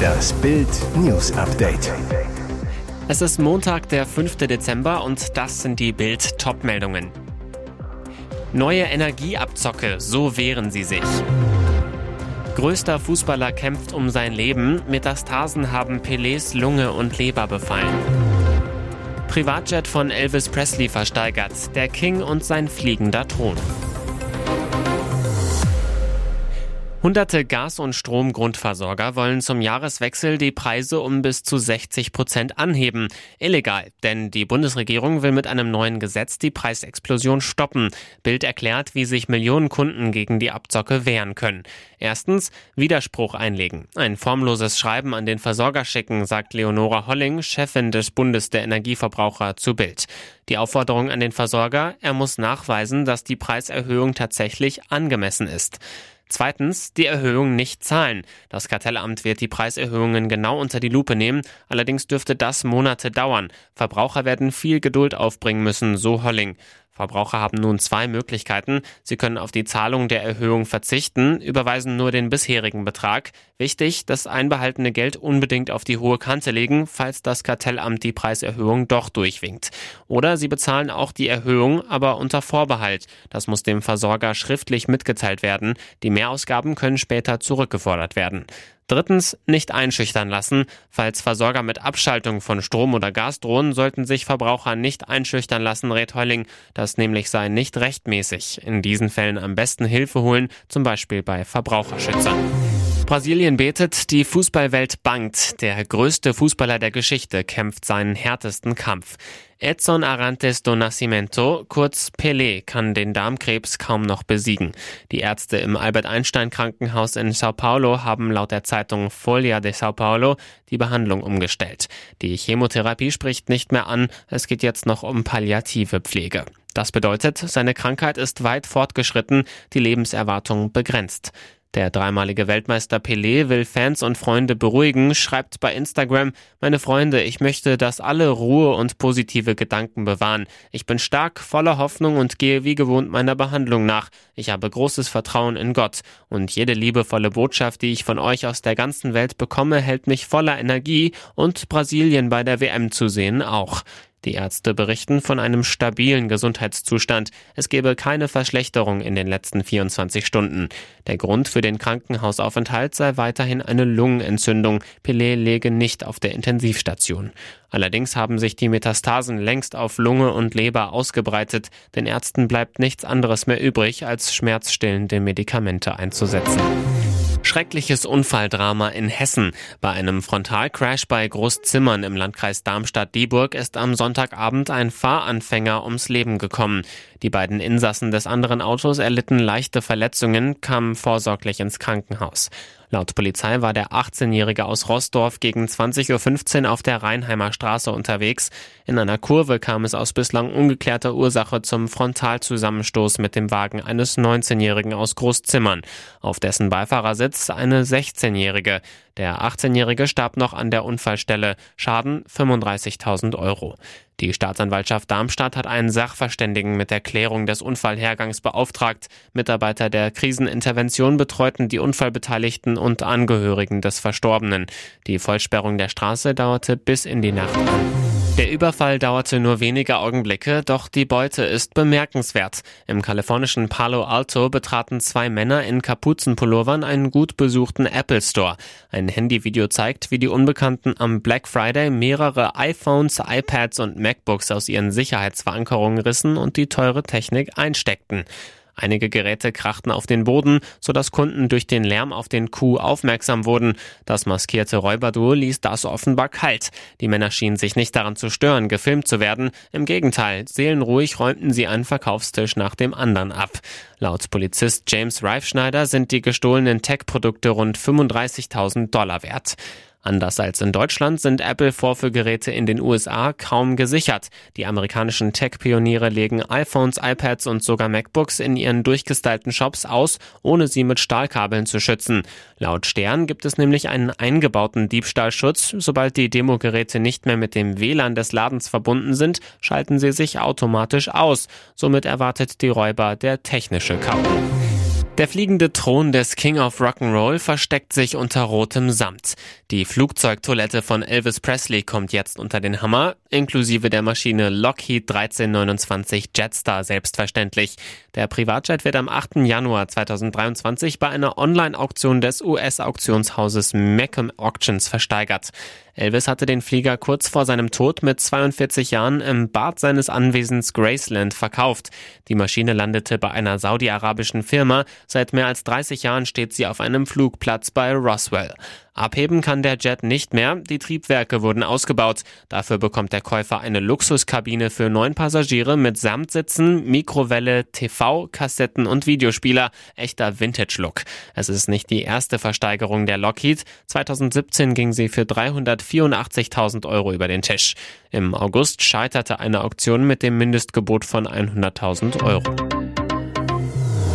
Das Bild News Update. Es ist Montag, der 5. Dezember und das sind die Bild Topmeldungen. Neue Energieabzocke, so wehren sie sich. Größter Fußballer kämpft um sein Leben. Metastasen haben Pelés Lunge und Leber befallen. Privatjet von Elvis Presley versteigert. Der King und sein fliegender Thron. Hunderte Gas- und Stromgrundversorger wollen zum Jahreswechsel die Preise um bis zu 60 Prozent anheben. Illegal, denn die Bundesregierung will mit einem neuen Gesetz die Preisexplosion stoppen. Bild erklärt, wie sich Millionen Kunden gegen die Abzocke wehren können. Erstens, Widerspruch einlegen. Ein formloses Schreiben an den Versorger schicken, sagt Leonora Holling, Chefin des Bundes der Energieverbraucher zu Bild. Die Aufforderung an den Versorger, er muss nachweisen, dass die Preiserhöhung tatsächlich angemessen ist. Zweitens, die Erhöhung nicht zahlen. Das Kartellamt wird die Preiserhöhungen genau unter die Lupe nehmen, allerdings dürfte das Monate dauern. Verbraucher werden viel Geduld aufbringen müssen, so Holling. Verbraucher haben nun zwei Möglichkeiten. Sie können auf die Zahlung der Erhöhung verzichten, überweisen nur den bisherigen Betrag. Wichtig, das einbehaltene Geld unbedingt auf die hohe Kante legen, falls das Kartellamt die Preiserhöhung doch durchwinkt. Oder sie bezahlen auch die Erhöhung, aber unter Vorbehalt. Das muss dem Versorger schriftlich mitgeteilt werden. Die Mehrausgaben können später zurückgefordert werden. Drittens, nicht einschüchtern lassen. Falls Versorger mit Abschaltung von Strom oder Gas drohen, sollten sich Verbraucher nicht einschüchtern lassen, rät Heuling. Das nämlich sei nicht rechtmäßig. In diesen Fällen am besten Hilfe holen, zum Beispiel bei Verbraucherschützern. Brasilien betet, die Fußballwelt bangt. Der größte Fußballer der Geschichte kämpft seinen härtesten Kampf. Edson Arantes do Nascimento, kurz Pelé, kann den Darmkrebs kaum noch besiegen. Die Ärzte im Albert Einstein Krankenhaus in Sao Paulo haben laut der Zeitung Folia de Sao Paulo die Behandlung umgestellt. Die Chemotherapie spricht nicht mehr an, es geht jetzt noch um palliative Pflege. Das bedeutet, seine Krankheit ist weit fortgeschritten, die Lebenserwartung begrenzt. Der dreimalige Weltmeister Pelé will Fans und Freunde beruhigen, schreibt bei Instagram, meine Freunde, ich möchte, dass alle Ruhe und positive Gedanken bewahren. Ich bin stark, voller Hoffnung und gehe wie gewohnt meiner Behandlung nach. Ich habe großes Vertrauen in Gott und jede liebevolle Botschaft, die ich von euch aus der ganzen Welt bekomme, hält mich voller Energie und Brasilien bei der WM zu sehen auch. Die Ärzte berichten von einem stabilen Gesundheitszustand. Es gebe keine Verschlechterung in den letzten 24 Stunden. Der Grund für den Krankenhausaufenthalt sei weiterhin eine Lungenentzündung. Pelé lege nicht auf der Intensivstation. Allerdings haben sich die Metastasen längst auf Lunge und Leber ausgebreitet. Den Ärzten bleibt nichts anderes mehr übrig, als schmerzstillende Medikamente einzusetzen. Schreckliches Unfalldrama in Hessen. Bei einem Frontalcrash bei Großzimmern im Landkreis Darmstadt-Dieburg ist am Sonntagabend ein Fahranfänger ums Leben gekommen. Die beiden Insassen des anderen Autos erlitten leichte Verletzungen, kamen vorsorglich ins Krankenhaus. Laut Polizei war der 18-Jährige aus Rossdorf gegen 20.15 Uhr auf der Rheinheimer Straße unterwegs. In einer Kurve kam es aus bislang ungeklärter Ursache zum Frontalzusammenstoß mit dem Wagen eines 19-Jährigen aus Großzimmern. Auf dessen Beifahrersitz eine 16-Jährige. Der 18-Jährige starb noch an der Unfallstelle. Schaden 35.000 Euro. Die Staatsanwaltschaft Darmstadt hat einen Sachverständigen mit der Klärung des Unfallhergangs beauftragt. Mitarbeiter der Krisenintervention betreuten die Unfallbeteiligten und Angehörigen des Verstorbenen. Die Vollsperrung der Straße dauerte bis in die Nacht an. Der Überfall dauerte nur wenige Augenblicke, doch die Beute ist bemerkenswert. Im kalifornischen Palo Alto betraten zwei Männer in Kapuzenpullovern einen gut besuchten Apple Store. Ein Handyvideo zeigt, wie die Unbekannten am Black Friday mehrere iPhones, iPads und MacBooks aus ihren Sicherheitsverankerungen rissen und die teure Technik einsteckten. Einige Geräte krachten auf den Boden, sodass Kunden durch den Lärm auf den Coup aufmerksam wurden. Das maskierte Räuberduo ließ das offenbar kalt. Die Männer schienen sich nicht daran zu stören, gefilmt zu werden. Im Gegenteil, seelenruhig räumten sie einen Verkaufstisch nach dem anderen ab. Laut Polizist James Reifschneider sind die gestohlenen Tech-Produkte rund 35.000 Dollar wert. Anders als in Deutschland sind Apple-Vorführgeräte in den USA kaum gesichert. Die amerikanischen Tech-Pioniere legen iPhones, iPads und sogar MacBooks in ihren durchgestylten Shops aus, ohne sie mit Stahlkabeln zu schützen. Laut Stern gibt es nämlich einen eingebauten Diebstahlschutz. Sobald die Demogeräte nicht mehr mit dem WLAN des Ladens verbunden sind, schalten sie sich automatisch aus. Somit erwartet die Räuber der technische K.O. Der fliegende Thron des King of Rock'n'Roll versteckt sich unter rotem Samt. Die Flugzeugtoilette von Elvis Presley kommt jetzt unter den Hammer, inklusive der Maschine Lockheed 1329 Jetstar selbstverständlich. Der Privatjet wird am 8. Januar 2023 bei einer Online-Auktion des US-Auktionshauses Meckham Auctions versteigert. Elvis hatte den Flieger kurz vor seinem Tod mit 42 Jahren im Bad seines Anwesens Graceland verkauft. Die Maschine landete bei einer saudi-arabischen Firma, Seit mehr als 30 Jahren steht sie auf einem Flugplatz bei Roswell. Abheben kann der Jet nicht mehr, die Triebwerke wurden ausgebaut. Dafür bekommt der Käufer eine Luxuskabine für neun Passagiere mit Samtsitzen, Mikrowelle, TV, Kassetten und Videospieler. Echter Vintage-Look. Es ist nicht die erste Versteigerung der Lockheed. 2017 ging sie für 384.000 Euro über den Tisch. Im August scheiterte eine Auktion mit dem Mindestgebot von 100.000 Euro.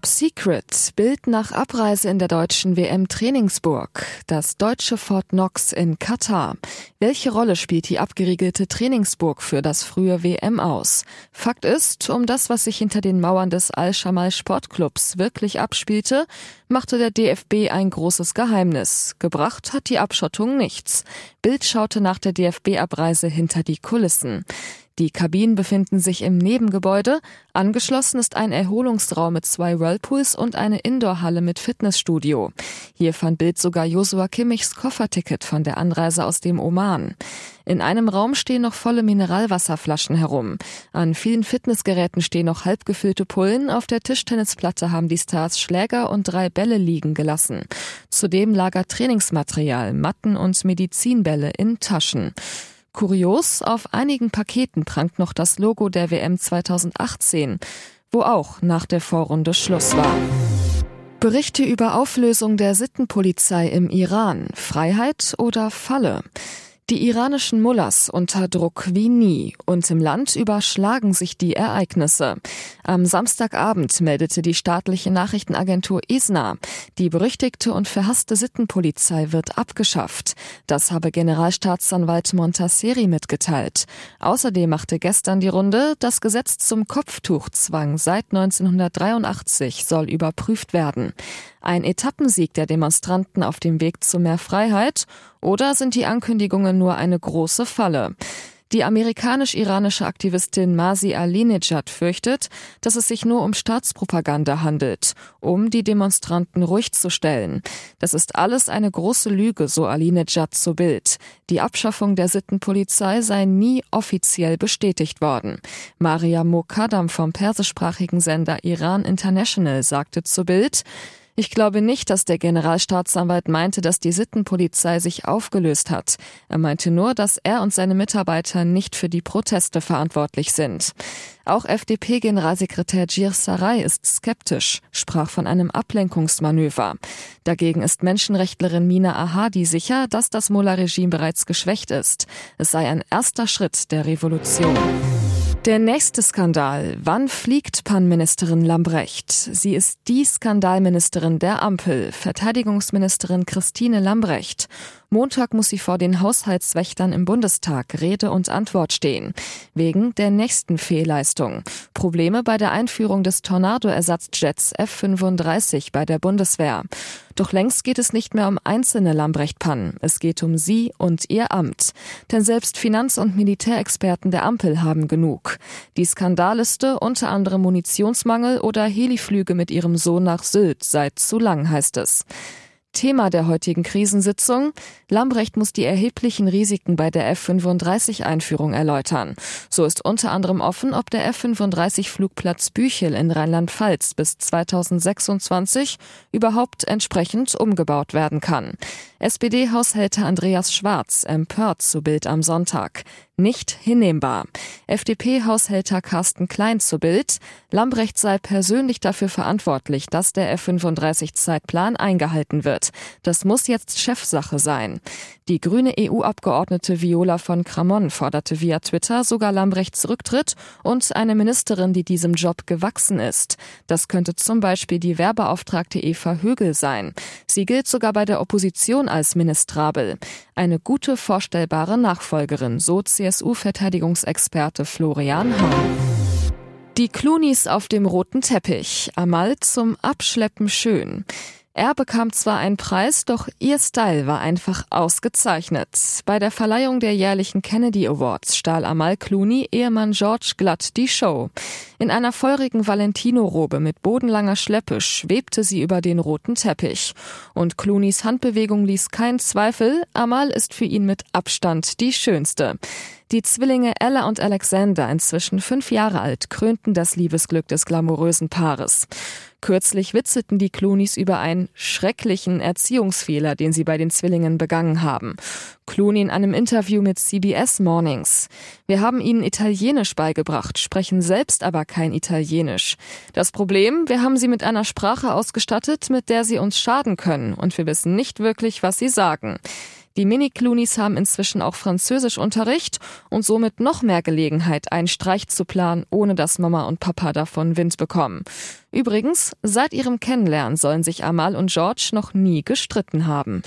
Top Secret. Bild nach Abreise in der deutschen WM Trainingsburg. Das deutsche Fort Knox in Katar. Welche Rolle spielt die abgeriegelte Trainingsburg für das frühe WM aus? Fakt ist, um das, was sich hinter den Mauern des Al-Shamal Sportclubs wirklich abspielte, machte der DFB ein großes Geheimnis. Gebracht hat die Abschottung nichts. Bild schaute nach der DFB-Abreise hinter die Kulissen. Die Kabinen befinden sich im Nebengebäude. Angeschlossen ist ein Erholungsraum mit zwei Whirlpools und eine Indoorhalle mit Fitnessstudio. Hier fand Bild sogar Josua Kimmichs Kofferticket von der Anreise aus dem Oman. In einem Raum stehen noch volle Mineralwasserflaschen herum. An vielen Fitnessgeräten stehen noch halb gefüllte Pullen. Auf der Tischtennisplatte haben die Stars Schläger und drei Bälle liegen gelassen. Zudem lagert Trainingsmaterial, Matten und Medizinbälle in Taschen. Kurios, auf einigen Paketen prangt noch das Logo der WM 2018, wo auch nach der Vorrunde Schluss war. Berichte über Auflösung der Sittenpolizei im Iran. Freiheit oder Falle? Die iranischen Mullahs unter Druck wie nie und im Land überschlagen sich die Ereignisse. Am Samstagabend meldete die staatliche Nachrichtenagentur ISNA, die berüchtigte und verhasste Sittenpolizei wird abgeschafft. Das habe Generalstaatsanwalt Montasseri mitgeteilt. Außerdem machte gestern die Runde, das Gesetz zum Kopftuchzwang seit 1983 soll überprüft werden. Ein Etappensieg der Demonstranten auf dem Weg zu mehr Freiheit oder sind die Ankündigungen nur eine große Falle? Die amerikanisch-iranische Aktivistin Masi Alinejad fürchtet, dass es sich nur um Staatspropaganda handelt, um die Demonstranten ruhig zu stellen. Das ist alles eine große Lüge, so Alinejad zu Bild. Die Abschaffung der Sittenpolizei sei nie offiziell bestätigt worden. Maria Mokadam vom persischsprachigen Sender Iran International sagte zu Bild, ich glaube nicht, dass der Generalstaatsanwalt meinte, dass die Sittenpolizei sich aufgelöst hat. Er meinte nur, dass er und seine Mitarbeiter nicht für die Proteste verantwortlich sind. Auch FDP-Generalsekretär Gir Sarai ist skeptisch, sprach von einem Ablenkungsmanöver. Dagegen ist Menschenrechtlerin Mina Ahadi sicher, dass das Mullah-Regime bereits geschwächt ist. Es sei ein erster Schritt der Revolution. Der nächste Skandal. Wann fliegt Pannenministerin Lambrecht? Sie ist die Skandalministerin der Ampel, Verteidigungsministerin Christine Lambrecht. Montag muss sie vor den Haushaltswächtern im Bundestag Rede und Antwort stehen. Wegen der nächsten Fehlleistung. Probleme bei der Einführung des Tornado-Ersatzjets F-35 bei der Bundeswehr. Doch längst geht es nicht mehr um einzelne Lambrecht-Pannen. Es geht um sie und ihr Amt. Denn selbst Finanz- und Militärexperten der Ampel haben genug. Die Skandalliste, unter anderem Munitionsmangel oder Heliflüge mit ihrem Sohn nach Sylt, sei zu lang, heißt es. Thema der heutigen Krisensitzung. Lambrecht muss die erheblichen Risiken bei der F-35-Einführung erläutern. So ist unter anderem offen, ob der F-35-Flugplatz Büchel in Rheinland-Pfalz bis 2026 überhaupt entsprechend umgebaut werden kann. SPD-Haushälter Andreas Schwarz empört zu Bild am Sonntag. Nicht hinnehmbar. FDP-Haushälter Carsten Klein zu Bild. Lambrecht sei persönlich dafür verantwortlich, dass der F-35-Zeitplan eingehalten wird. Das muss jetzt Chefsache sein. Die grüne EU-Abgeordnete Viola von Cramon forderte via Twitter sogar Lambrechts Rücktritt und eine Ministerin, die diesem Job gewachsen ist. Das könnte zum Beispiel die Werbeauftragte Eva Högel sein. Sie gilt sogar bei der Opposition als ministrabel. eine gute vorstellbare Nachfolgerin, so CSU-Verteidigungsexperte Florian Hahn. Die Cloonys auf dem roten Teppich, Amal zum Abschleppen schön. Er bekam zwar einen Preis, doch ihr Style war einfach ausgezeichnet. Bei der Verleihung der jährlichen Kennedy Awards stahl Amal Clooney Ehemann George glatt die Show. In einer feurigen Valentino-Robe mit bodenlanger Schleppe schwebte sie über den roten Teppich. Und Clooneys Handbewegung ließ keinen Zweifel, Amal ist für ihn mit Abstand die schönste. Die Zwillinge Ella und Alexander, inzwischen fünf Jahre alt, krönten das Liebesglück des glamourösen Paares. Kürzlich witzelten die Clooneys über einen schrecklichen Erziehungsfehler, den sie bei den Zwillingen begangen haben. Clooney in einem Interview mit CBS Mornings. Wir haben ihnen Italienisch beigebracht, sprechen selbst aber kein Italienisch. Das Problem, wir haben sie mit einer Sprache ausgestattet, mit der sie uns schaden können, und wir wissen nicht wirklich, was sie sagen. Die Mini-Cloonies haben inzwischen auch Französischunterricht und somit noch mehr Gelegenheit, einen Streich zu planen, ohne dass Mama und Papa davon Wind bekommen. Übrigens, seit ihrem Kennenlernen sollen sich Amal und George noch nie gestritten haben.